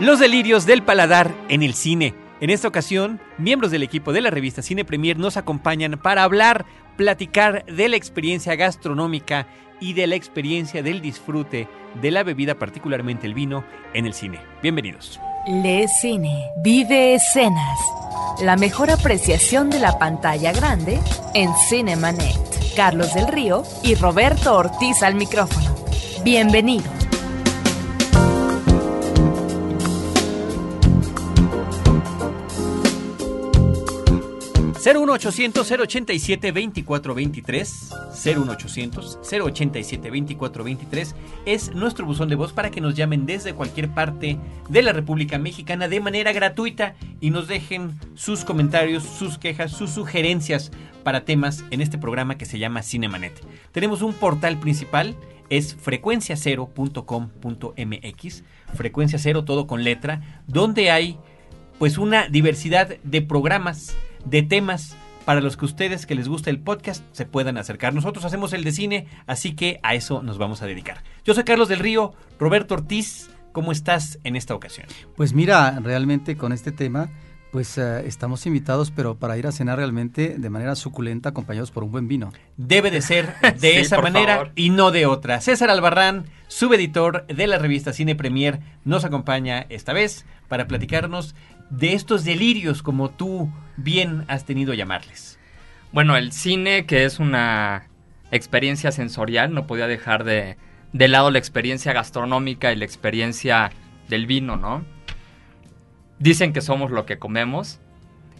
Los delirios del paladar en el cine. En esta ocasión, miembros del equipo de la revista Cine Premier nos acompañan para hablar, platicar de la experiencia gastronómica y de la experiencia del disfrute de la bebida, particularmente el vino, en el cine. Bienvenidos. Le Cine, vive escenas. La mejor apreciación de la pantalla grande en Cinemanet. Carlos del Río y Roberto Ortiz al micrófono. Bienvenidos. 01800 087 2423 01800 087 2423 es nuestro buzón de voz para que nos llamen desde cualquier parte de la República Mexicana de manera gratuita y nos dejen sus comentarios, sus quejas, sus sugerencias para temas en este programa que se llama Cinemanet. Tenemos un portal principal es frecuenciacero.com.mx, frecuencia cero todo con letra, donde hay pues una diversidad de programas de temas para los que ustedes que les gusta el podcast se puedan acercar. Nosotros hacemos el de cine, así que a eso nos vamos a dedicar. Yo soy Carlos del Río, Roberto Ortiz, ¿cómo estás en esta ocasión? Pues mira, realmente con este tema, pues uh, estamos invitados, pero para ir a cenar realmente de manera suculenta, acompañados por un buen vino. Debe de ser de sí, esa manera favor. y no de otra. César Albarrán, subeditor de la revista Cine Premier, nos acompaña esta vez para platicarnos de estos delirios como tú bien has tenido llamarles? Bueno, el cine, que es una experiencia sensorial, no podía dejar de, de lado la experiencia gastronómica y la experiencia del vino, ¿no? Dicen que somos lo que comemos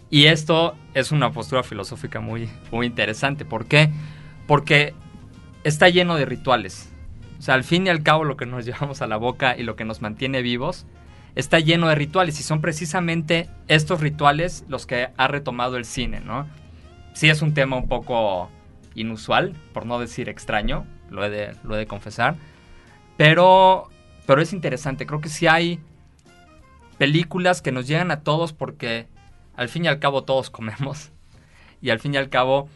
y esto es una postura filosófica muy, muy interesante. ¿Por qué? Porque está lleno de rituales. O sea, al fin y al cabo lo que nos llevamos a la boca y lo que nos mantiene vivos está lleno de rituales y son precisamente estos rituales los que ha retomado el cine, ¿no? Sí es un tema un poco inusual, por no decir extraño, lo he de, lo de confesar, pero, pero es interesante, creo que sí hay películas que nos llegan a todos porque al fin y al cabo todos comemos y al fin y al cabo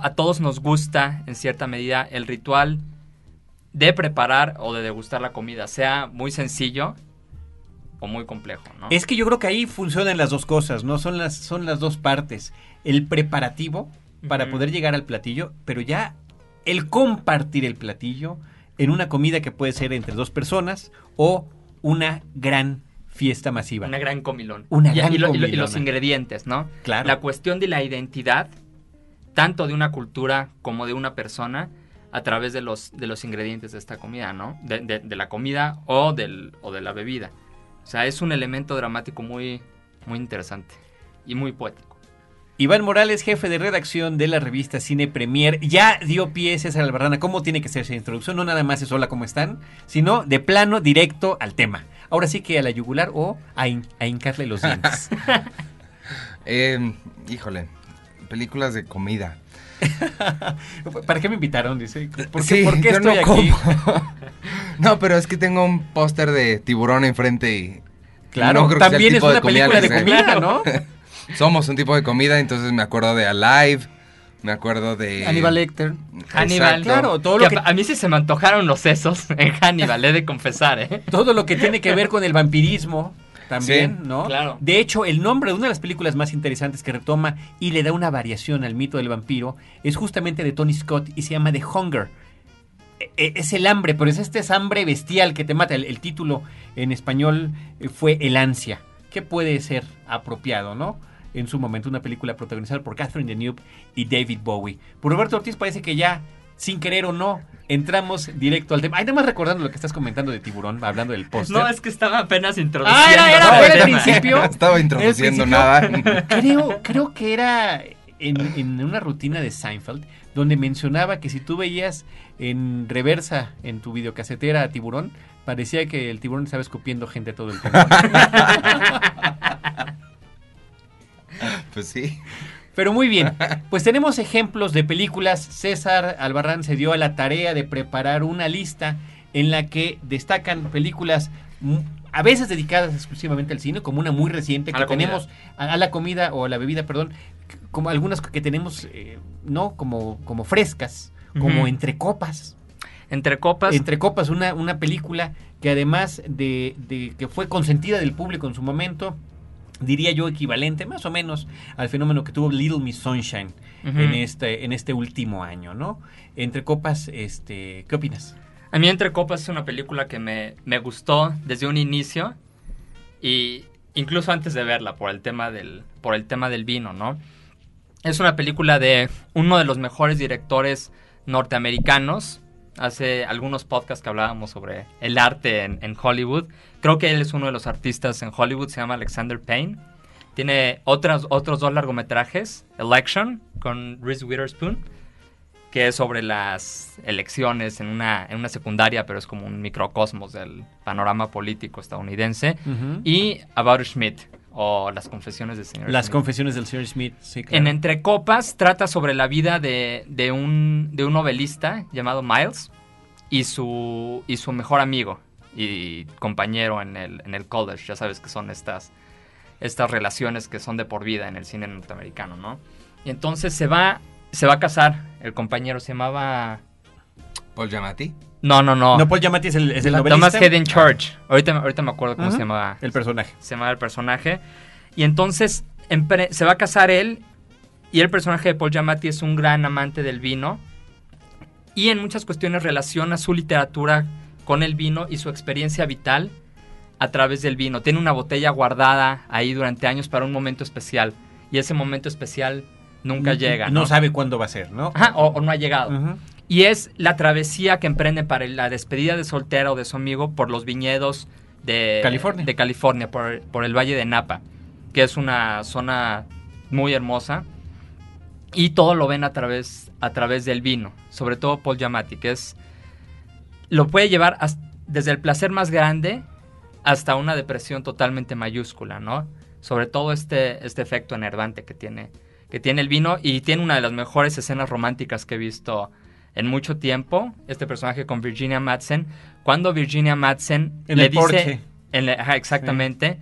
a todos nos gusta en cierta medida el ritual de preparar o de degustar la comida, sea muy sencillo o muy complejo, ¿no? Es que yo creo que ahí funcionan las dos cosas, ¿no? Son las, son las dos partes. El preparativo para uh -huh. poder llegar al platillo, pero ya el compartir el platillo en una comida que puede ser entre dos personas o una gran fiesta masiva. Una gran comilón. Una y, gran y, lo, y, los ingredientes, ¿no? Claro. La cuestión de la identidad, tanto de una cultura como de una persona, a través de los, de los ingredientes de esta comida, ¿no? De, de, de la comida o, del, o de la bebida. O sea, es un elemento dramático muy, muy interesante y muy poético. Iván Morales, jefe de redacción de la revista Cine Premier, ya dio pie César Albarrana. ¿Cómo tiene que ser esa introducción? No nada más es hola, ¿cómo están? Sino de plano, directo al tema. Ahora sí que a la yugular o a, hin a hincarle los dientes. eh, híjole, películas de comida. ¿Para qué me invitaron? Dice. ¿Por sí, qué, ¿por qué estoy no aquí? no, pero es que tengo un póster de tiburón enfrente y. Claro, no creo también que es una película de comida, ¿no? Somos un tipo de comida, entonces me acuerdo de Alive, me acuerdo de. Hannibal Lecter. Hannibal, claro, todo lo que, que... A mí sí se me antojaron los sesos en Hannibal, he de confesar, ¿eh? Todo lo que tiene que ver con el vampirismo también, Sí, ¿no? claro. De hecho, el nombre de una de las películas más interesantes que retoma y le da una variación al mito del vampiro es justamente de Tony Scott y se llama The Hunger. E- e- Es el hambre, pero es este es hambre bestial que te mata. El, el título en español eh, fue El ansia, que puede ser apropiado, ¿no? En su momento, una película protagonizada por Catherine Deneuve y David Bowie. Por Roberto Ortiz parece que ya, sin querer o no, entramos directo al tema. Ay, nada más recordando lo que estás comentando de Tiburón, hablando del póster. No, es que estaba apenas introduciendo. Ah, era, era, el principio. Estaba introduciendo El nada. Creo, creo que era en, en una rutina de Seinfeld donde mencionaba que si tú veías en reversa en tu videocasetera a tiburón, parecía que el tiburón estaba escupiendo gente todo el tiempo. Pues sí. Pero muy bien, pues tenemos ejemplos de películas. César Albarrán se dio a la tarea de preparar una lista en la que destacan películas mu- a veces dedicadas exclusivamente al cine, como una muy reciente A que la comida. tenemos a, a la comida o a la bebida, perdón, como algunas que tenemos, eh, no, como, como frescas, como entre copas. Entre copas, Entre copas, una, una película que además de, de que fue consentida del público en su momento, diría yo equivalente más o menos al fenómeno que tuvo Little Miss Sunshine en este en este último año, ¿no? Entre copas, este, ¿qué opinas? A mí Entre Copas es una película que me, me gustó desde un inicio y incluso antes de verla por el tema del, por el tema del vino, ¿no? Es una película de uno de los mejores directores norteamericanos. Hace algunos podcasts que hablábamos sobre el arte en, en Hollywood. Creo que él es uno de los artistas en Hollywood, se llama Alexander Payne. Tiene otras, otros dos largometrajes, Election con Reese Witherspoon, que es sobre las elecciones en una, en una secundaria, pero es como un microcosmos del panorama político estadounidense. Y About Schmidt, o Las confesiones del señor Las confesiones del señor Smith, sí, claro. En Entre Copas trata sobre la vida de, de un, de un novelista llamado Miles y su, y su mejor amigo y compañero en el, en el college. Ya sabes que son estas, estas relaciones que son de por vida en el cine norteamericano, ¿no? Y entonces se va, se va a casar. El compañero se llamaba... Paul Giamatti. No, no, no. No, Paul Giamatti es el, es el La- novelista. Thomas Hayden Church. Ahorita, ahorita me acuerdo cómo se llama El personaje. se llama el personaje. Y entonces se va a casar él y el personaje de Paul Giamatti es un gran amante del vino y en muchas cuestiones relaciona su literatura con el vino y su experiencia vital a través del vino. Tiene una botella guardada ahí durante años para un momento especial y ese momento especial nunca llega. No ¿no? sabe cuándo va a ser, ¿no? Ajá, o, o no ha llegado. Y es la travesía que emprende para la despedida de soltera o de su amigo por los viñedos de California. de California, por, por el Valle de Napa, que es una zona muy hermosa. Y todo lo ven a través, a través del vino, sobre todo Paul Giamatti, que es... Lo puede llevar desde el placer más grande hasta una depresión totalmente mayúscula, ¿no? Sobre todo este, este efecto enervante que tiene, que tiene el vino y tiene una de las mejores escenas románticas que he visto en mucho tiempo, este personaje con Virginia Madsen, cuando Virginia Madsen En le el dice... porche. en la- ajá, exactamente.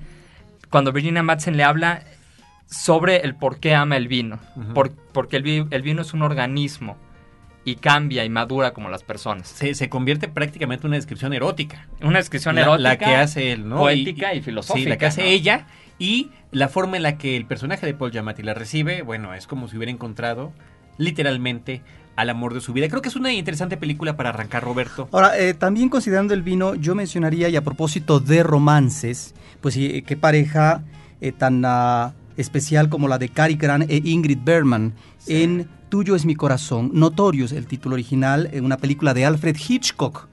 Cuando Virginia Madsen le habla sobre el por qué ama el vino. Por- porque el, vi- el vino es un organismo y cambia y madura como las personas. Se, se convierte prácticamente en una descripción erótica. Una descripción La, erótica. la que hace él, ¿no? poética y filosófica, Sí, la que hace ¿no? ella y la forma en la que el personaje de Paul Giamatti la recibe, bueno, es como si hubiera encontrado literalmente al amor de su vida. Creo que es una interesante película para arrancar, Roberto. Ahora, eh, también considerando el vino, yo mencionaría, y a propósito de romances, pues sí, eh, qué pareja eh, tan ah, especial como la de Cary Grant e Ingrid Bergman en Tuyo es mi corazón, Notorious, el título original, en una película de Alfred Hitchcock,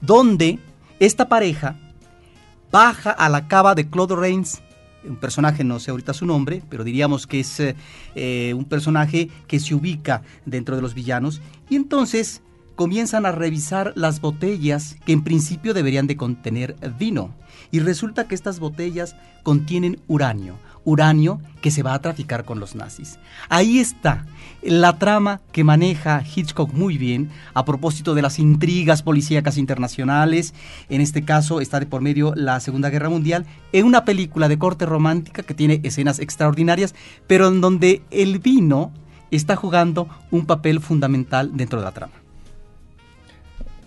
donde esta pareja baja a la cava de Claude Rains, un personaje, no sé ahorita su nombre, pero diríamos que es eh, eh, un personaje que se ubica dentro de los villanos, y entonces comienzan a revisar las botellas que en principio deberían de contener vino, y resulta que estas botellas contienen uranio, uranio que se va a traficar con los nazis. Ahí está la trama que maneja Hitchcock muy bien a propósito de las intrigas policíacas internacionales. En este caso está de por medio la Segunda Guerra Mundial en una película de corte romántica que tiene escenas extraordinarias, pero en donde el vino está jugando un papel fundamental dentro de la trama.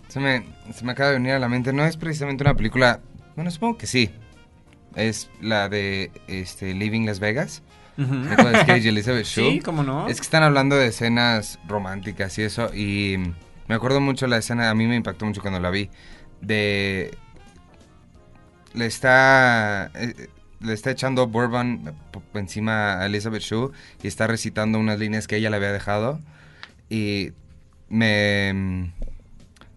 Se me, se me acaba de venir a la mente. No es precisamente una película. Bueno, supongo que sí. Es la de este, Living Las Vegas. Nicolas Cage y Elizabeth Shue. Sí, cómo no. Es que están hablando de escenas románticas y eso. Y me acuerdo mucho la escena, a mí me impactó mucho cuando la vi. De. Le está. eh, Le está echando bourbon encima a Elizabeth Shue y está recitando unas líneas que ella le había dejado. Y me.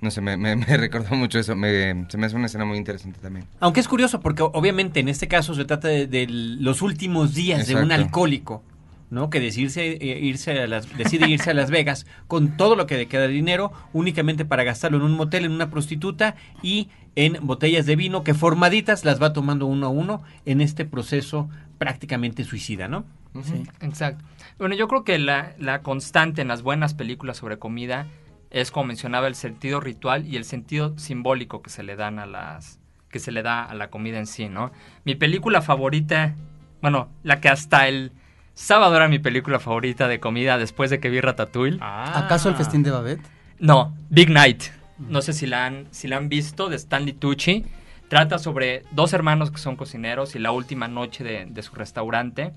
No sé, me, me- me recordó mucho eso. Me- se me hace una escena muy interesante también. Aunque es curioso porque obviamente en este caso se trata de, de los últimos días de un alcohólico, ¿no? Que decirse, eh, irse a las, decide irse a Las Vegas con todo lo que le queda de dinero únicamente para gastarlo en un motel, en una prostituta y en botellas de vino que formaditas las va tomando uno a uno en este proceso prácticamente suicida, ¿no? Sí. Exacto. Bueno, yo creo que la, la constante en las buenas películas sobre comida es, como mencionaba, el sentido ritual y el sentido simbólico que se le dan a las que se le da a la comida en sí, ¿no? Mi película favorita, bueno, la que hasta el sábado era mi película favorita de comida después de que vi Ratatouille. ¿Acaso el festín de Babette? No, Big Night. No sé si la han, si la han visto de Stanley Tucci. Trata sobre dos hermanos que son cocineros y la última noche de, de su restaurante.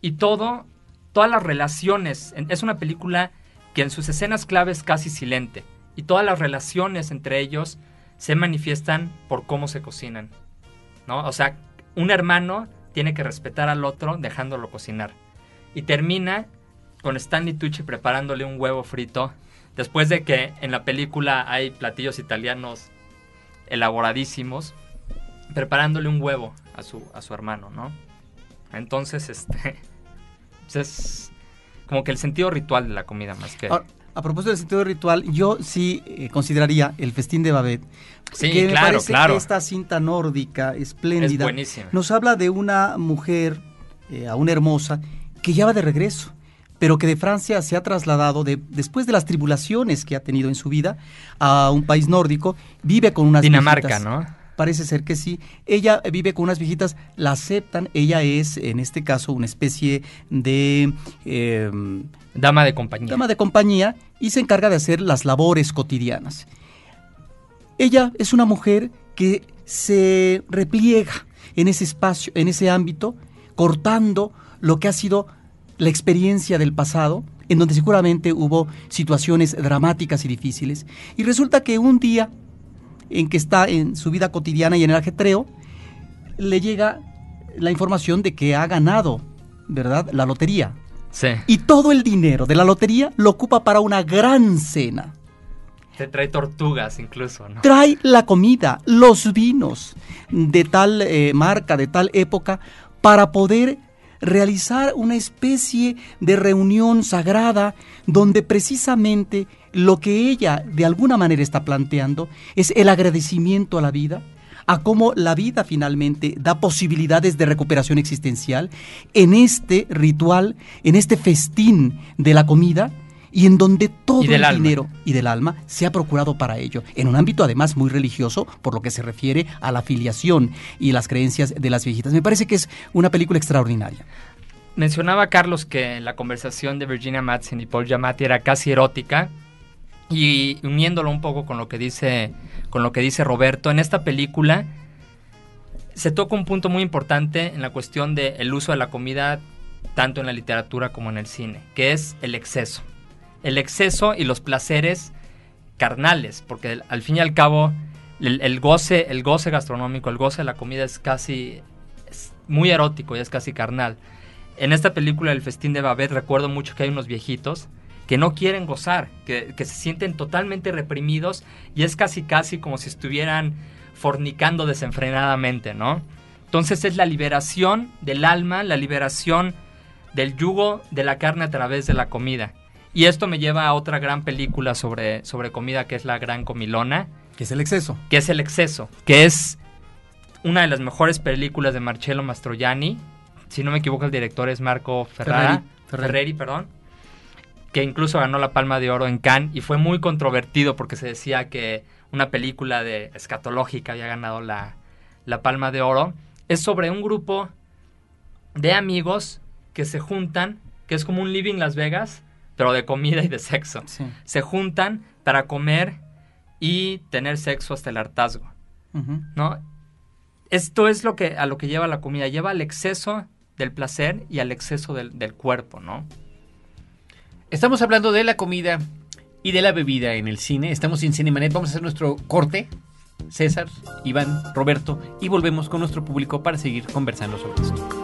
Y todo, todas las relaciones, es una película que en sus escenas clave es casi silente. Y todas las relaciones entre ellos se manifiestan por cómo se cocinan. ¿no? O sea, un hermano tiene que respetar al otro dejándolo cocinar. Y termina con Stanley Tucci preparándole un huevo frito. Después de que en la película hay platillos italianos elaboradísimos, preparándole un huevo a su, a su hermano, ¿no? Entonces, este. pues es como que el sentido ritual de la comida más que. Ahora, a propósito del sentido ritual, yo sí eh, consideraría el festín de Babette. Sí, que me claro, parece claro. que esta cinta nórdica, es espléndida, buenísima. nos habla de una mujer, eh, aún hermosa, que ya va de regreso, pero que de Francia se ha trasladado de- después de las tribulaciones que ha tenido en su vida a un país nórdico, vive con unas Dinamarca, viejitas. ¿no? Parece ser que sí. Ella vive con unas viejitas, la aceptan. Ella es, en este caso, una especie de eh, Dama de compañía. dama de compañía y se encarga de hacer las labores cotidianas. Ella es una mujer que se repliega en ese espacio, en ese ámbito, cortando lo que ha sido la experiencia del pasado, en donde seguramente hubo situaciones dramáticas y difíciles. Y resulta que un día en que está en su vida cotidiana y en el ajetreo, le llega la información de que ha ganado, ¿verdad?, la lotería. Sí. Y todo el dinero de la lotería lo ocupa para una gran cena. Te trae tortugas incluso, ¿no? Trae la comida, los vinos de tal eh, marca, de tal época, para poder realizar una especie de reunión sagrada donde precisamente lo que ella de alguna manera está planteando es el agradecimiento a la vida, a cómo la vida finalmente da posibilidades de recuperación existencial en este ritual, en este festín de la comida y en donde todo el alma. dinero y del alma se ha procurado para ello, en un ámbito además muy religioso, por lo que se refiere a la filiación y las creencias de las viejitas. Me parece que es una película extraordinaria. Mencionaba Carlos que la conversación de Virginia Madsen y Paul Giamatti era casi erótica y uniéndolo un poco con lo que dice con lo que dice Roberto en esta película se toca un punto muy importante en la cuestión del uso de la comida tanto en la literatura como en el cine, que es el exceso. El exceso y los placeres carnales, porque al fin y al cabo el, goce, el goce gastronómico, el goce de la comida es casi muy erótico y es casi carnal. En esta película El festín de Babette recuerdo mucho que hay unos viejitos que no quieren gozar, que, que se sienten totalmente reprimidos y es casi casi como si estuvieran fornicando desenfrenadamente, ¿no? Entonces es la liberación del alma, la liberación del yugo de la carne a través de la comida. Y esto me lleva a otra gran película sobre, sobre comida que es La Gran Comilona, Que es el exceso. que es El Exceso, que es una de las mejores películas de Marcello Mastroianni. Si no me equivoco, el director es Marco Ferrara, Ferreri, Ferreri. Ferreri, perdón, que incluso ganó la Palma de Oro en Cannes y fue muy controvertido porque se decía que una película de escatológica había ganado la, la Palma de Oro. Es sobre un grupo de amigos que se juntan, que es como un Living Las Vegas, pero de comida y de sexo Sí. se juntan para comer y tener sexo hasta el hartazgo. ¿no? Esto es lo que a lo que lleva la comida, lleva al exceso del placer y al exceso del, del cuerpo, ¿no? Estamos hablando de la comida y de la bebida en el cine. Estamos en Cinemanet. Vamos a hacer nuestro corte. César, Iván, Roberto. Y volvemos con nuestro público para seguir conversando sobre esto.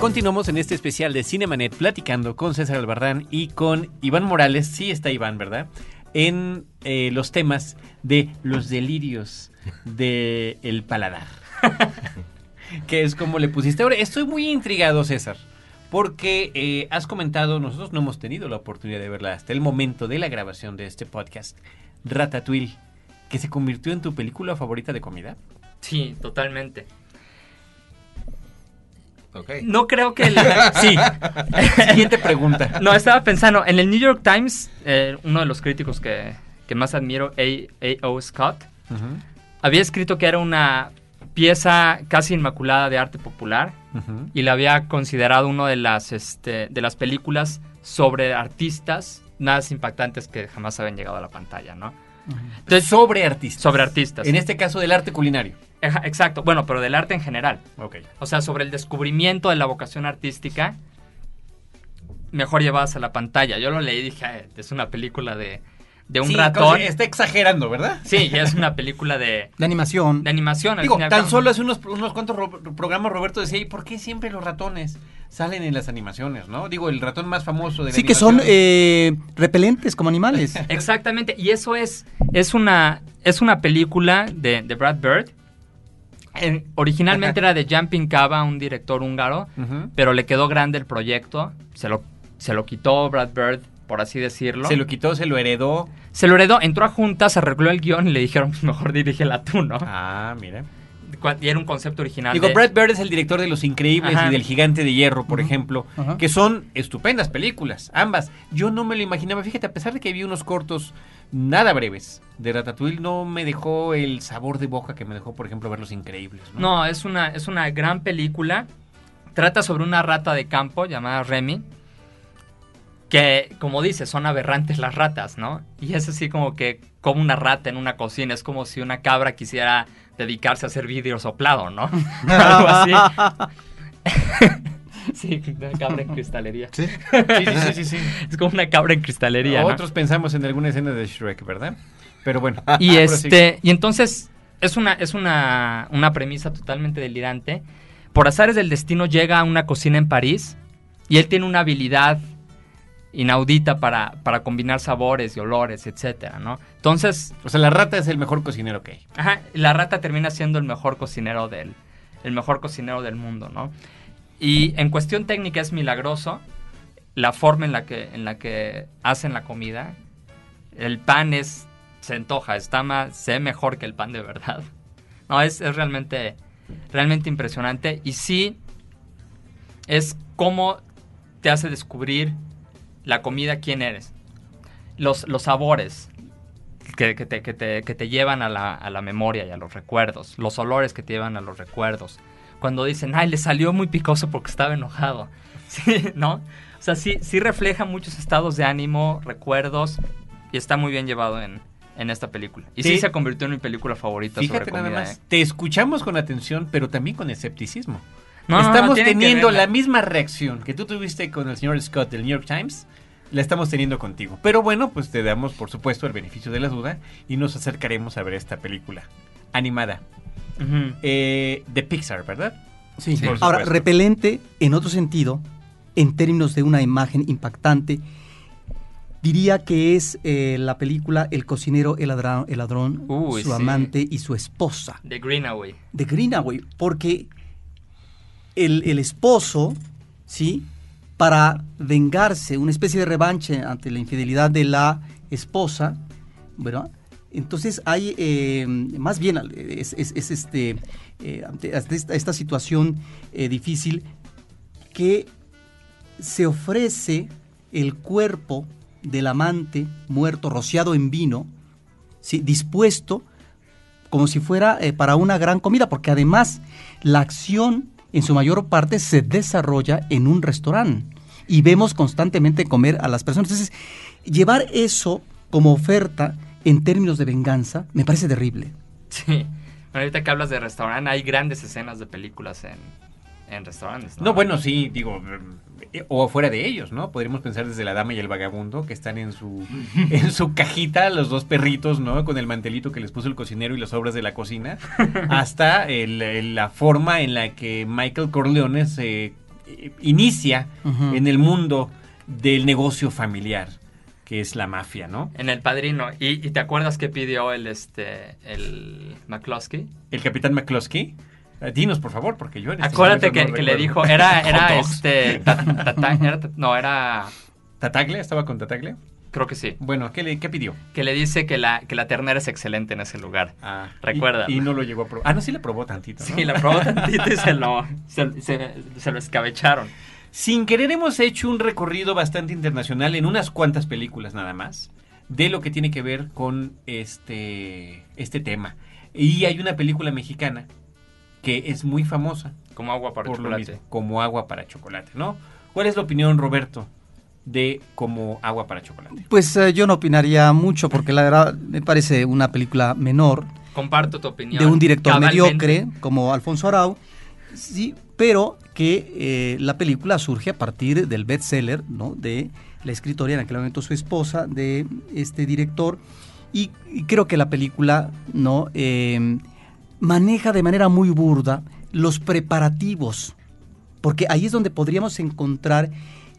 Continuamos en este especial de Cinemanet platicando con César Albarrán y con Iván Morales. Sí está Iván, ¿verdad? En eh, los temas de los delirios del paladar. que es como le pusiste. Ahora, estoy muy intrigado, César. Porque eh, has comentado, nosotros no hemos tenido la oportunidad de verla hasta el momento de la grabación de este podcast, Ratatouille, que se convirtió en tu película favorita de comida. Sí, totalmente. No creo que el... Sí. Siguiente pregunta. No, estaba pensando, en el New York Times, eh, uno de los críticos que, que más admiro, A.O. Scott, había escrito que era una pieza casi inmaculada de arte popular y la había considerado una de las, este, de las películas sobre artistas más impactantes que jamás habían llegado a la pantalla, ¿no? Entonces, sobre artistas. sobre artistas. En este caso del arte culinario. Exacto, bueno, pero del arte en general. Ok. O sea, sobre el descubrimiento de la vocación artística mejor llevadas a la pantalla. Yo lo leí y dije, "Ay, es una película de, de un Sí, ratón. Está exagerando, ¿verdad? Sí, es una película de, De animación. de animación. al Digo, tan solo hace unos, unos cuantos ro- programas Roberto decía, ¿y por qué siempre los ratones salen en las animaciones, no? Digo, el ratón más famoso de la Sí, que son eh, repelentes como animales. Exactamente, y eso es, es, una, es una película de, de Brad Bird. En- originalmente era de Jumping Cava, un director húngaro, pero le quedó grande el proyecto. Se lo, se lo quitó Brad Bird, por así decirlo. Se lo quitó, se lo heredó. Se lo heredó, entró a juntas, arregló el guion y le dijeron, mejor dirígela tú, ¿no? Ah, mira. Cu- Y era un concepto original. Digo, de- Brad Bird es el director de Los Increíbles Ajá. y del Gigante de Hierro, por ejemplo, que son estupendas películas, ambas. Yo no me lo imaginaba, fíjate, a pesar de que vi unos cortos nada breves de Ratatouille, no me dejó el sabor de boca que me dejó, por ejemplo, ver Los Increíbles. ¿no? No, es una, es una gran película. Trata sobre una rata de campo llamada Remy. Que, como dice, son aberrantes las ratas, ¿no? Y es así como que, como una rata en una cocina. Es como si una cabra quisiera dedicarse a hacer vidrio soplado, ¿no? Algo así. sí, una cabra en cristalería. Sí. Sí, sí, sí, sí. Es como una cabra en cristalería, ¿no? Otros pensamos en alguna escena de Shrek, ¿verdad? Pero bueno. Y este, y entonces es una, es una, una premisa totalmente delirante. Por azares del destino llega a una cocina en París y él tiene una habilidad inaudita para, para combinar sabores y olores, etcétera, ¿no? Entonces, O sea, la rata es el mejor cocinero que hay. ajá, la rata termina siendo el mejor cocinero del, el mejor cocinero del mundo, ¿no? Y en cuestión técnica es milagroso la forma en la que, en la que hacen la comida. El pan es, se antoja, está más, se ve mejor que el pan de verdad. No, es, es realmente, realmente impresionante. Y sí, es cómo te hace descubrir la comida, quién eres. Los, los sabores que, que te, que te- que te llevan a la, a la memoria y a los recuerdos. Los olores que te llevan a los recuerdos. Cuando dicen, ay, le salió muy picoso porque estaba enojado. Sí, ¿no? O sea, sí, sí refleja muchos estados de ánimo, recuerdos, y está muy bien llevado en, en esta película. Y sí, Sí. se convirtió en mi película favorita Fíjate sobre nada más. ¿eh? Te escuchamos con atención, pero también con escepticismo. No, no, no, estamos teniendo la misma reacción que tú tuviste con el señor Scott del New York Times. La estamos teniendo contigo. Pero bueno, pues te damos, por supuesto, el beneficio de la duda y nos acercaremos a ver esta película animada eh, de Pixar, ¿verdad? Sí. Sí, Ahora, repelente en otro sentido, en términos de una imagen impactante, diría que es eh, la película El cocinero, el ladrón, el ladrón Uy, su sí. amante y su esposa, The Greenaway. de Greenaway, porque el, esposo, ¿sí? Para vengarse, una especie de revanche ante la infidelidad de la esposa, ¿verdad? Entonces hay, eh, más bien, es, es- es este, eh, ante esta, situación eh, difícil, que se ofrece el cuerpo del amante muerto, rociado en vino, ¿sí? dispuesto como si fuera para una gran comida, porque además la acción en su mayor parte se desarrolla en un restaurante y vemos constantemente comer a las personas. Entonces, llevar eso como oferta en términos de venganza me parece terrible. Sí. Bueno, ahorita que hablas de restaurante, hay grandes escenas de películas en, en restaurantes. No, No, bueno, sí, digo, o fuera de ellos, ¿no? Podríamos pensar desde la dama y el vagabundo que están en su en su cajita los dos perritos, ¿no? Con el mantelito que les puso el cocinero y las obras de la cocina, hasta el- el- la forma en la que Michael Corleone se eh, inicia en el mundo del negocio familiar, que es la mafia, ¿no? En El Padrino. ¿Y, y te acuerdas que pidió el, este, el McCloskey? El capitán McCloskey. Eh, Dinos, por favor, porque yo en estos Acuérdate que, momentos no que le dijo, era, era este, ta- era no, era, ¿Tataglia? ¿Estaba con Tataglia? Creo que sí. Bueno, ¿qué, le, qué pidió? Que le dice que la, que la ternera es excelente en ese lugar. Ah, Recuerda. Y, y no lo llegó a probar. Ah, no, sí le probó tantito. ¿no? Sí, la probó tantito y se lo, se, se- se lo escabecharon. Sin querer hemos hecho un recorrido bastante internacional en unas cuantas películas nada más de lo que tiene que ver con este, este tema. Y hay una película mexicana que es muy famosa Como agua para chocolate. mismo, como agua para chocolate, ¿no? ¿Cuál es la opinión, Roberto, de como agua para chocolate? Pues eh, yo no opinaría mucho porque la verdad me parece una película menor Comparto tu opinión. de un director cabalmente. mediocre como Alfonso Arau, sí, pero que eh, la película surge a partir del bestseller ¿no? de la escritora, en aquel momento su esposa, de este director, y, y creo que la película no Eh, maneja de manera muy burda los preparativos, porque ahí es donde podríamos encontrar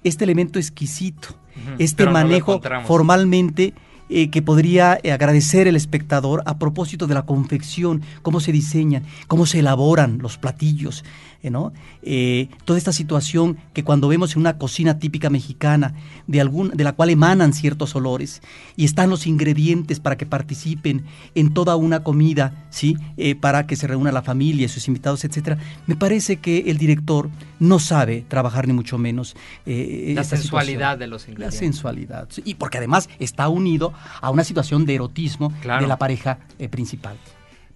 este elemento exquisito, este no manejo formalmente eh, que podría eh, agradecer el espectador a propósito de la confección, cómo se diseñan, cómo se elaboran los platillos, ¿no? Eh, toda esta situación que cuando vemos en una cocina típica mexicana, de, algún, de la cual emanan ciertos olores, y están los ingredientes para que participen en toda una comida, ¿sí? Eh, para que se reúna la familia, sus invitados, etcétera. Me parece que el director no sabe trabajar ni mucho menos eh, La esta sensualidad situación. de los La ingredientes. sensualidad. sí, Y porque además está unido a una situación de erotismo Claro. de la pareja principal.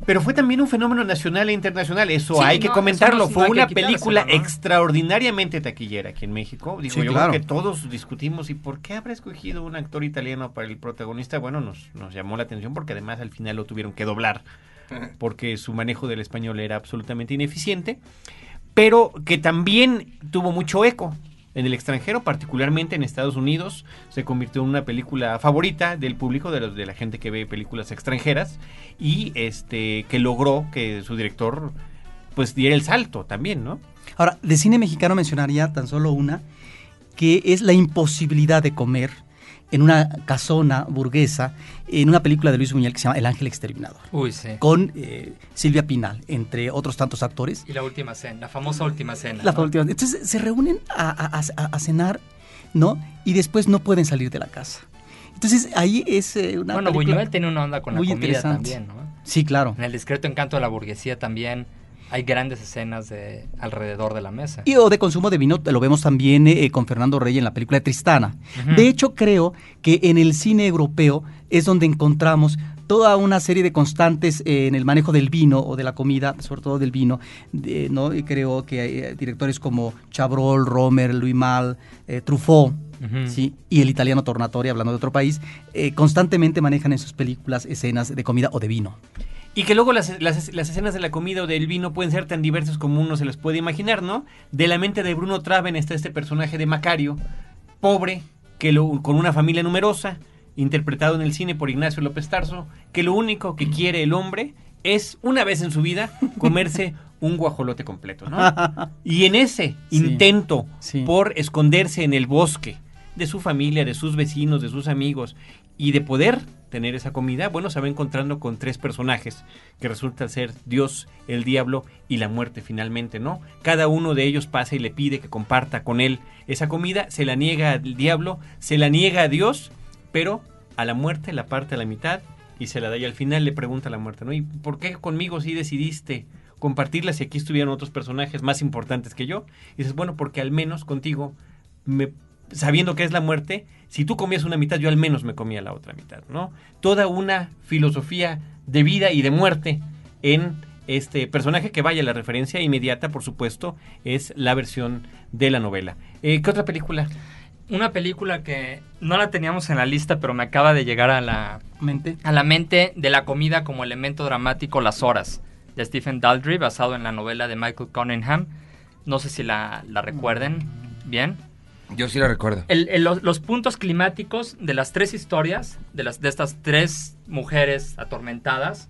Pero fue también un fenómeno nacional e internacional, eso Sí, hay que comentarlo. no- fue una película ¿no? extraordinariamente taquillera aquí en México. Digo, Sí, yo claro. creo que todos discutimos y por qué habrá escogido un actor italiano para el protagonista. Bueno, nos, nos llamó la atención porque además al final lo tuvieron que doblar porque su manejo del español era absolutamente ineficiente, pero que también tuvo mucho eco en el extranjero, particularmente en Estados Unidos, se convirtió en una película favorita del público, de, los, de la gente que ve películas extranjeras, y este que logró que su director pues diera el salto también, ¿no? Ahora, de cine mexicano mencionaría tan solo una, que es la imposibilidad de comer en una casona burguesa, en una película de Luis Buñuel que se llama El Ángel Exterminador, Uy, sí. con eh, Silvia Pinal, entre otros tantos actores. Y la última cena, la famosa última cena. La ¿no? última- Entonces se reúnen a, a- a- a cenar, ¿no? Y después no pueden salir de la casa. Entonces ahí es eh, una Bueno, Buñuel tiene una onda con la comida también, ¿no? Sí, claro. En el discreto encanto de la burguesía también hay grandes escenas de alrededor de la mesa. Y o de consumo de vino lo vemos también eh, con Fernando Rey en la película de Tristana. De hecho, creo que en el cine europeo es donde encontramos toda una serie de constantes eh, en el manejo del vino o de la comida, sobre todo del vino. de- ¿no? Y creo que hay eh, directores como Chabrol, Romer, Louis Mal, eh, Truffaut. ¿sí? y el italiano Tornatore, hablando de otro país, eh, constantemente manejan en sus películas escenas de comida o de vino. Y que luego las, las- las escenas de la comida o del vino pueden ser tan diversas como uno se las puede imaginar, ¿no? De la mente de Bruno Traven está este personaje de Macario, pobre, que lo, con una familia numerosa, interpretado en el cine por Ignacio López Tarso, que lo único que quiere el hombre es, una vez en su vida, comerse un guajolote completo, ¿no? Y en ese Sí. intento Sí. por esconderse en el bosque de su familia, de sus vecinos, de sus amigos y de poder tener esa comida, bueno, se va encontrando con tres personajes que resultan ser Dios, el diablo y la muerte finalmente, ¿no? Cada uno de ellos pasa y le pide que comparta con él esa comida, se la niega al diablo, se la niega a Dios, pero a la muerte la parte a la mitad y se la da y al final le pregunta a la muerte, ¿no? ¿Y por qué conmigo sí decidiste compartirla si aquí estuvieron otros personajes más importantes que yo? Y dices, bueno, porque al menos contigo, me, sabiendo que es la muerte, si tú comías una mitad, yo al menos me comía la otra mitad, ¿no? Toda una filosofía de vida y de muerte en este personaje que vaya la referencia inmediata, por supuesto, es la versión de la novela. Eh, ¿Qué otra película? Una película que no la teníamos en la lista, pero me acaba de llegar a la, Mente. a la mente de la comida como elemento dramático Las Horas, de Stephen Daldry, basado en la novela de Michael Cunningham. No sé si la, la recuerden bien. Yo sí lo recuerdo. Los, puntos climáticos de las tres historias, de, las, de estas tres mujeres atormentadas,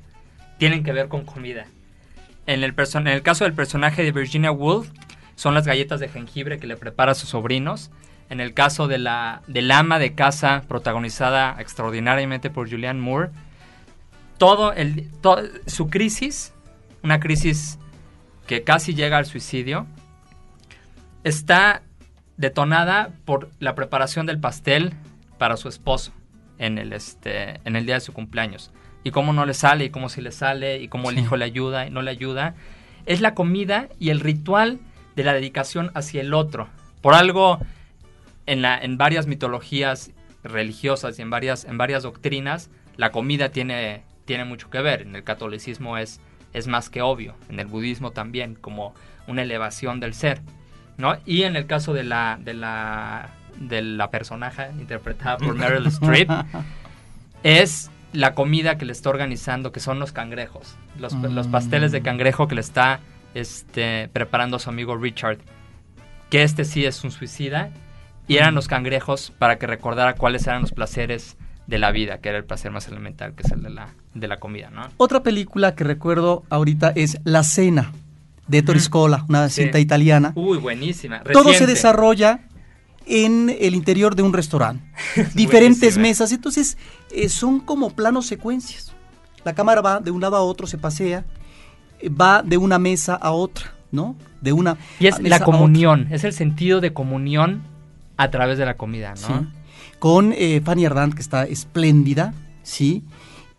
tienen que ver con comida. En el, caso del personaje de Virginia Woolf, son las galletas de jengibre que le prepara a sus sobrinos. En el caso de la del ama de casa, protagonizada extraordinariamente por Julianne Moore, todo su crisis, una crisis que casi llega al suicidio, está detonada por la preparación del pastel para su esposo en el, este, en el día de su cumpleaños. Y cómo no le sale, y cómo sí le sale, y cómo el Sí. hijo le ayuda y no le ayuda. Es la comida y el ritual de la dedicación hacia el otro. Por algo, en, la, en varias mitologías religiosas y en varias, en varias doctrinas, la comida tiene, tiene mucho que ver. En el catolicismo es, es más que obvio, en el budismo también, como una elevación del ser. ¿No? Y en el caso de la, de la, de la personaje interpretada por Meryl Streep, es la comida que le está organizando, que son los cangrejos. Los, los pasteles de cangrejo que le está este, preparando a su amigo Richard. Que este sí es un suicida. Y eran los cangrejos para que recordara cuáles eran los placeres de la vida, que era el placer más elemental, que es el de la, de la comida, ¿no? Otra película que recuerdo ahorita es La Cena, Ettore Scola, una Sí. cinta italiana. Uy, buenísima. Todo se desarrolla en el interior de un restaurante. Diferentes mesas. Entonces, eh, son como planos secuencias. La cámara va de un lado a otro, se pasea, eh, va de una mesa a otra, ¿no? De una Y es la comunión, es el sentido de comunión a través de la comida, ¿no? Sí. Con eh, Fanny Ardant, que está espléndida, ¿sí?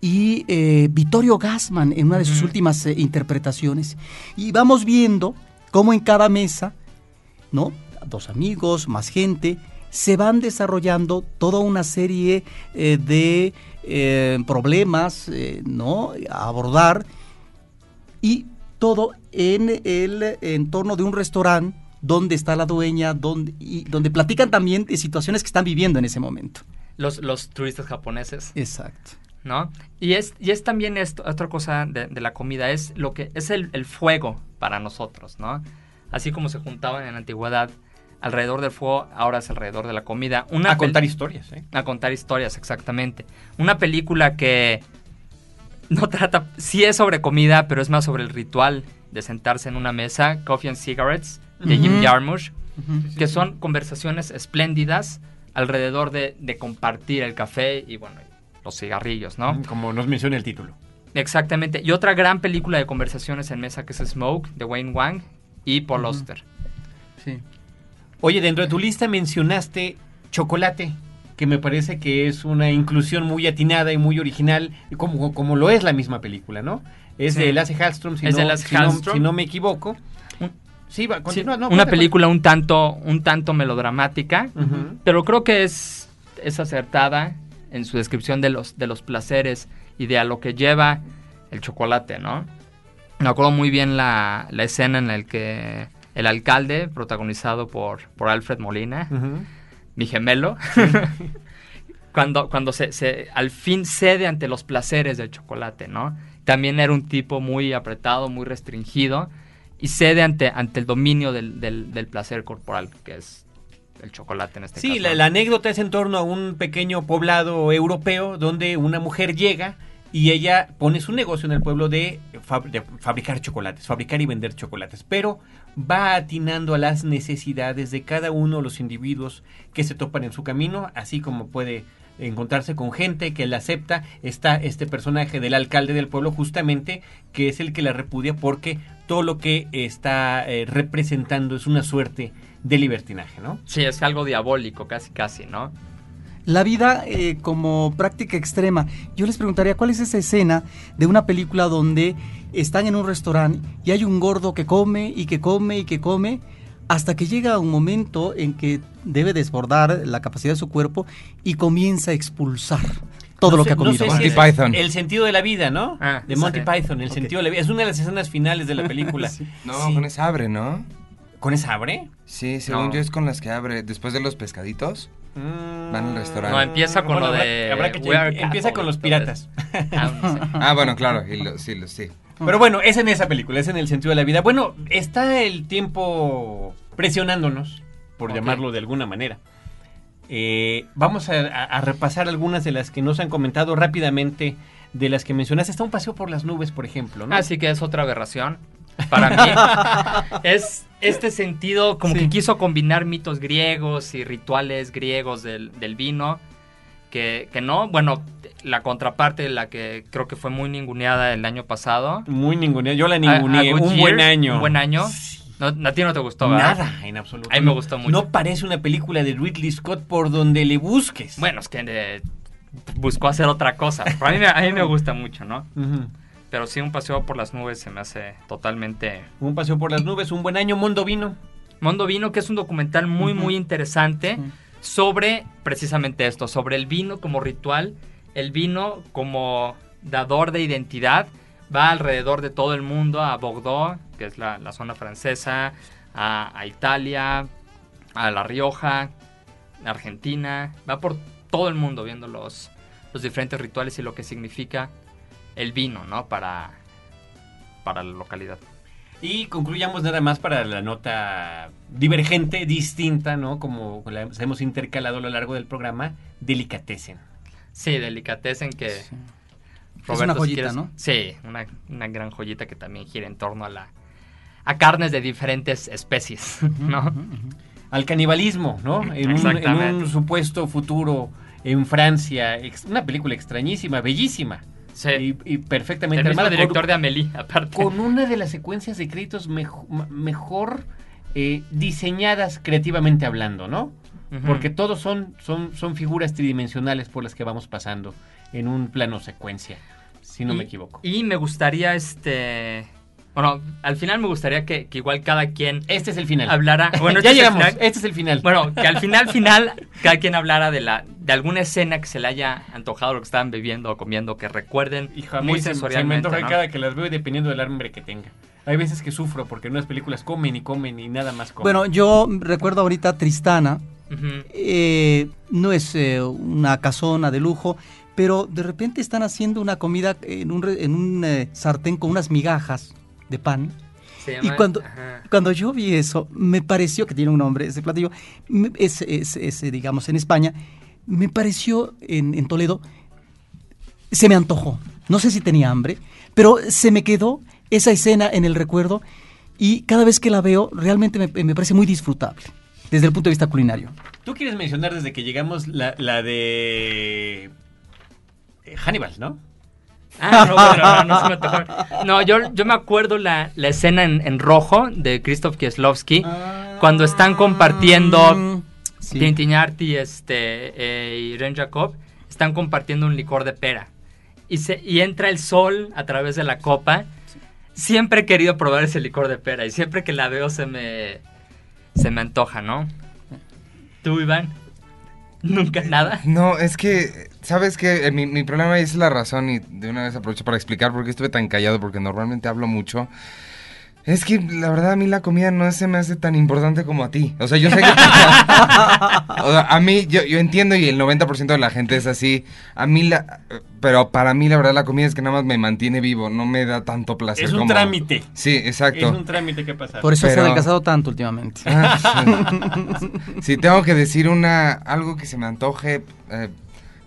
Y eh, Vittorio Gassman en una de sus últimas eh, interpretaciones. Y vamos viendo cómo en cada mesa, ¿no? Dos amigos, más gente, se van desarrollando toda una serie eh, de eh, problemas, ¿no? A abordar. Y todo en el entorno de un restaurante donde está la dueña, donde, y donde platican también de situaciones que están viviendo en ese momento. Los, los turistas japoneses, Exacto. ¿No? Y es, y es también esto, otra cosa de, de la comida, es lo que es el, el fuego para nosotros, ¿no? Así como se juntaban en la antigüedad alrededor del fuego, ahora es alrededor de la comida. Una a contar historias, ¿eh? a contar historias, exactamente. Una película que no trata, sí es sobre comida, pero es más sobre el ritual de sentarse en una mesa, Coffee and Cigarettes, de Jim. Jarmusch, que son conversaciones espléndidas alrededor de, de compartir el café y bueno, los cigarrillos, ¿no? Como nos menciona el título. Exactamente. Y otra gran película de conversaciones en mesa que es Smoke, de Wayne Wang y Paul Auster. Sí. Oye, dentro de tu lista mencionaste chocolate, que me parece que es una inclusión muy atinada y muy original, como, como lo es la misma película, ¿no? Es Sí. de Lasse Hallström, si, Es no, de Lasse si no- si no me equivoco. Sí, va, Sí, continúa. no, una película un tanto, un tanto melodramática, pero creo que es, es acertada en su descripción de los, de los placeres y de a lo que lleva el chocolate, ¿no? Me acuerdo muy bien la, la escena en la que el alcalde, protagonizado por, por Alfred Molina, Ujú. mi gemelo, cuando, cuando se, se- al fin cede ante los placeres del chocolate, ¿no? También era un tipo muy apretado, muy restringido, y cede ante, ante el dominio del, del- del placer corporal, que es el chocolate en este Sí, caso. la, la anécdota es en torno a un pequeño poblado europeo donde una mujer llega y ella pone su negocio en el pueblo de, fab- de fabricar chocolates, fabricar y vender chocolates, pero va atinando a las necesidades de cada uno de los individuos que se topan en su camino, así como puede encontrarse con gente que la acepta. Está este personaje del alcalde del pueblo justamente, que es el que la repudia porque todo lo que está eh, representando es una suerte de libertinaje, ¿no? Sí, es algo diabólico, casi, casi, ¿no? La vida eh, como práctica extrema. Yo les preguntaría, ¿cuál es esa escena de una película donde están en un restaurante y hay un gordo que come y que come y que come hasta que llega un momento en que debe desbordar la capacidad de su cuerpo y comienza a expulsar todo No lo sé- que ha no comido. sé si Monty Python. El sentido de la vida, ¿no? Ah, de Monty. Python, el sentido de la vida. Es una de las escenas finales de la película. No, Sí. con esa abre, ¿no? ¿Con esa abre? Sí, según No. yo es con las que abre. Después de los pescaditos. Van al restaurante. No, empieza con lo de habrá que- We Are empieza con los piratas. Ah, no sé. Ah, bueno, claro. Y lo- sí, lo, sí. Pero bueno, es en esa película, es en el sentido de la vida. Bueno, está el tiempo presionándonos, por llamarlo de alguna manera. Eh, vamos a, a- a repasar algunas de las que nos han comentado rápidamente, de las que mencionaste. Está un paseo por las nubes, por ejemplo, ¿no? Así que es otra aberración para mí. es este sentido como Sí. que quiso combinar mitos griegos y rituales griegos del, del vino, que, que no, bueno, la contraparte, la que creo que fue muy ninguneada el año pasado. Muy ninguneada. Yo la ninguneé. Un buen año. Un buen año. Sí. No, a ti no te gustó, ¿verdad? Nada, en absoluto. A mí me gustó mucho. No parece una película de Ridley Scott por donde le busques. Bueno, es que eh, buscó hacer otra cosa. Pero a, mí, me- a mí me gusta mucho, ¿no? Ujú. Pero sí, un paseo por las nubes se me hace totalmente... Un paseo por las nubes, un buen año, Mundo Vino. Mondo Vino, que es un documental muy, muy interesante sobre precisamente esto, sobre el vino como ritual, el vino como dador de identidad, va alrededor de todo el mundo, a Bordeaux, que es la, la zona francesa, a, a Italia, a La Rioja, a Argentina, va por todo el mundo viendo los, los diferentes rituales y lo que significa el vino, ¿no? Para, para la localidad. Y concluyamos nada más para la nota divergente, distinta, ¿no? Como la hemos intercalado a lo largo del programa, Delicatessen. Sí, delicatessen que... Es Roberto, una si joyita, quieres- ¿no? Sí, una, una gran joyita que también gira en torno a la a carnes de diferentes especies, ¿no? Al canibalismo, ¿no? En un, en Exactamente. un supuesto futuro en Francia. una película extrañísima, bellísima. Sí. Y, y perfectamente el mismo director con- de Amélie, aparte. con una de las secuencias de créditos mejo- mejor eh, diseñadas creativamente hablando, ¿no? Porque todos son, son, son figuras tridimensionales por las que vamos pasando en un plano secuencia, si no Y- me equivoco. Y me gustaría, este... Bueno, al final me gustaría que, que igual cada quien Este es el final. hablara... Bueno, ya este es el llegamos, final. este es el final. Bueno, que al final, final, cada quien hablara de la de alguna escena que se le haya antojado lo que estaban bebiendo o comiendo, que recuerden Hijo, muy se, se me sensorialmente, antoja ¿no? cada que las veo dependiendo del hambre que tenga. Hay veces que sufro porque en unas películas comen y comen y nada más comen. Bueno, yo recuerdo ahorita Tristana. Eh, no es eh, una casona de lujo, pero de repente están haciendo una comida en un, re- en un eh, sartén con unas migajas de pan. Se Y cuando, ajá. cuando yo vi eso, me pareció que tiene un nombre ese platillo, me- es, es- es, digamos, en España, me pareció en, en Toledo, se me antojó. No sé si tenía hambre, pero se me quedó esa escena en el recuerdo y cada vez que la veo realmente me, me parece muy disfrutable desde el punto de vista culinario. Tú quieres mencionar desde que llegamos la, la de eh, Hannibal, ¿no? Ah, no, bueno, no, no se me antojó. No, yo, yo me acuerdo la, la escena en, en rojo de Krzysztof Kieslowski, cuando están compartiendo sí. Tintignart y, este, eh, y Ren Jacob, están compartiendo un licor de pera. Y, se, y entra el sol a través de la copa. Siempre he querido probar ese licor de pera y siempre que la veo se me, se me antoja, ¿no? ¿Tú, Iván? ¿Nunca nada? No, es que, ¿sabes qué? Eh, Mi, mi problema es la razón y de una vez aprovecho para explicar por qué estuve tan callado, porque normalmente hablo mucho. Es que la verdad a mí la comida no se me hace tan importante como a ti. O sea, yo sé que... o sea, a mí, yo, yo entiendo y el 90% de la gente es así. A mí la... Pero para mí la verdad la comida es que nada más me mantiene vivo, no me da tanto placer Es un como- trámite. Sí, exacto. Es un trámite que pasa. Por eso se ha adelgazado tanto últimamente. Ah, sí. si tengo que decir una algo que se me antoje, eh,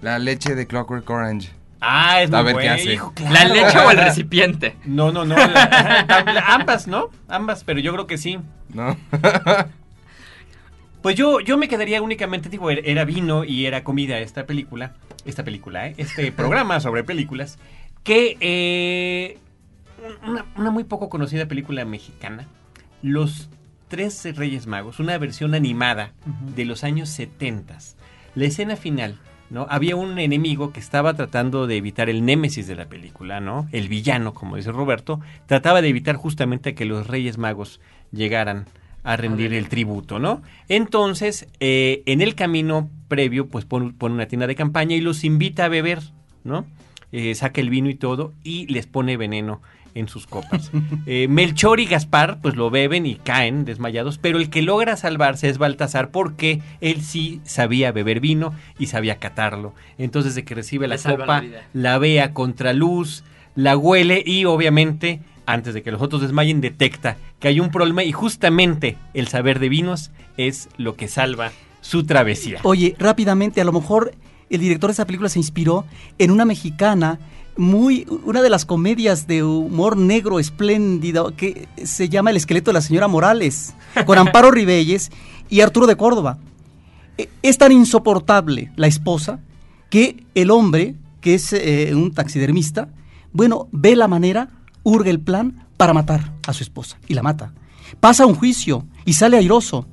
la leche de Clockwork Orange. Ah, es muy A ver qué bueno, hace. hijo, claro. ¿La leche o el recipiente? No, no, no. la- ambas, ¿no? Ambas, pero yo creo que sí. ¿No? Pues yo, yo me quedaría únicamente, digo, era- era vino y era comida esta película, esta película, ¿eh? este programa sobre películas, que eh, una, una muy poco conocida película mexicana, Los Tres Reyes Magos, una versión animada de los años 70. La escena final, ¿no? Había un enemigo que estaba tratando de evitar el némesis de la película, ¿no? El villano, como dice Roberto, trataba de evitar justamente que los Reyes Magos llegaran a rendir el tributo, ¿no? Entonces, eh, en el camino previo, pues pone, una tienda de campaña y los invita a beber, ¿no? Eh, saca el vino y todo y les pone veneno en sus copas. Eh, Melchor y Gaspar, pues lo beben y caen desmayados, pero el que logra salvarse es Baltasar porque él sí sabía beber vino y sabía catarlo. Entonces, de que recibe la Le copa, la la ve a contraluz, la huele y obviamente, antes de que los otros desmayen, detecta que hay un problema y justamente el saber de vinos es lo que salva su travesía. Oye, rápidamente, a lo mejor el director de esa película se inspiró en una mexicana muy una de las comedias de humor negro espléndido que se llama El esqueleto de la señora Morales con Amparo Ribelles y Arturo de Córdoba. E- Es tan insoportable la esposa que el hombre, que es eh, un taxidermista, bueno, ve la manera, urge el plan para matar a su esposa y la mata. Pasa un juicio y sale airoso.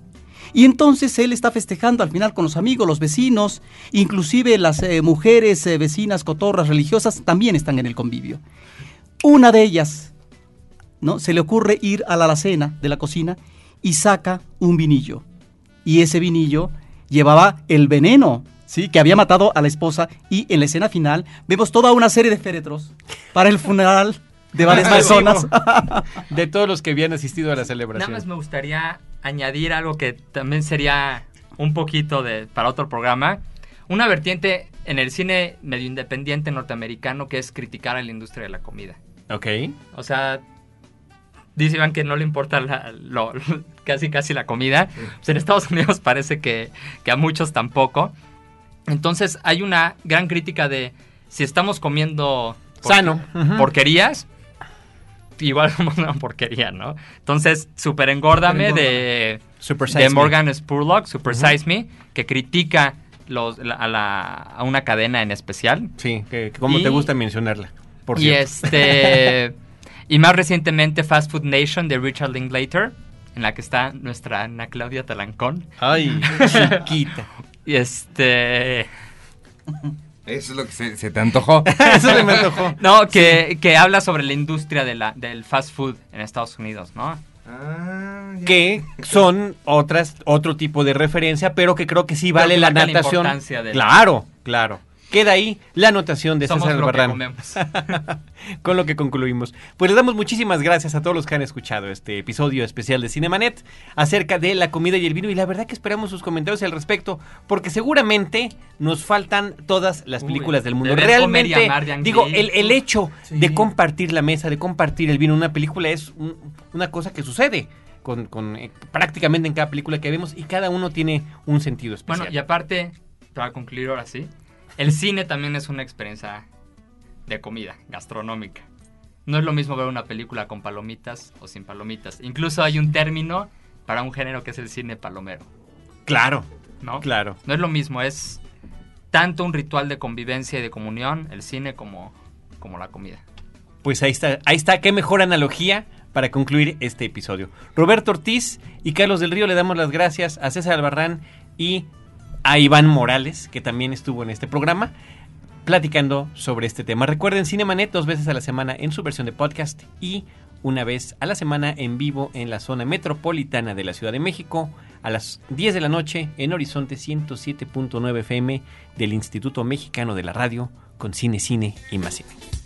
Y entonces él está festejando al final con los amigos, los vecinos, inclusive las eh, mujeres eh, vecinas, cotorras, religiosas, también están en el convivio. Una de ellas, ¿no? Se le ocurre ir a la alacena de la cocina y saca un vinillo. Y ese vinillo llevaba el veneno, ¿sí? Que había matado a la esposa. Y en la escena final vemos toda una serie de féretros para el funeral de varias personas. de todos los que habían asistido a la celebración. Nada más me gustaría añadir algo que también sería un poquito de para otro programa. Una vertiente en el cine medio independiente norteamericano que es criticar a la industria de la comida. Ok. O sea, dice Iván que no le importa la- lo- casi casi la comida. Pues en Estados Unidos parece que, que a muchos tampoco. Entonces hay una gran crítica de si estamos comiendo Sano. Porquerías, igual somos una porquería, ¿no? Entonces, Super Engórdame de, Super de Size Me. Morgan Spurlock, Super Size Me, que critica los, la- a, la- a una cadena en especial. Sí, que, que como Y- te gusta mencionarla. Por y cierto. este y más recientemente Fast Food Nation de Richard Linklater, en la que está nuestra Ana Claudia Talancón. Ay, chiquita. Y este Eso es lo que se, se te antojó. Eso se me antojó. no, que, que habla sobre la industria de la, del fast food en Estados Unidos, ¿no? Ah. Que son otras, otro tipo de referencia, pero que creo que sí vale que la la natación. importancia del- Claro, claro. Queda ahí la anotación de Somos César Albarrán. Con lo que concluimos. Pues les damos muchísimas gracias a todos los que han escuchado este episodio especial de Cinemanet acerca de la comida y el vino. Y la verdad que esperamos sus comentarios al respecto, porque seguramente nos faltan todas las Uy, películas del mundo. Realmente, amar digo, el, el hecho Sí. de compartir la mesa, de compartir el vino en una película es un- una cosa que sucede. Con, con, eh, prácticamente en cada película que vemos y cada uno tiene un sentido especial. Bueno, y aparte, para concluir ahora sí, el cine también es una experiencia de comida, gastronómica. No es lo mismo ver una película con palomitas o sin palomitas. Incluso hay un término para un género que es el cine palomero, claro, ¿no? claro. No es lo mismo, es tanto un ritual de convivencia y de comunión, el cine, como, como la comida. Pues ahí está, ahí está, qué mejor analogía para concluir este episodio. Roberto Ortiz y Carlos del Río le damos las gracias a César Albarrán y a Iván Morales, que también estuvo en este programa, platicando sobre este tema. Recuerden Cinemanet dos veces a la semana en su versión de podcast y una vez a la semana en vivo en la zona metropolitana de la Ciudad de México a las 10 de la noche en Horizonte 107.9 FM del Instituto Mexicano de la Radio con Cine, Cine y más Cine.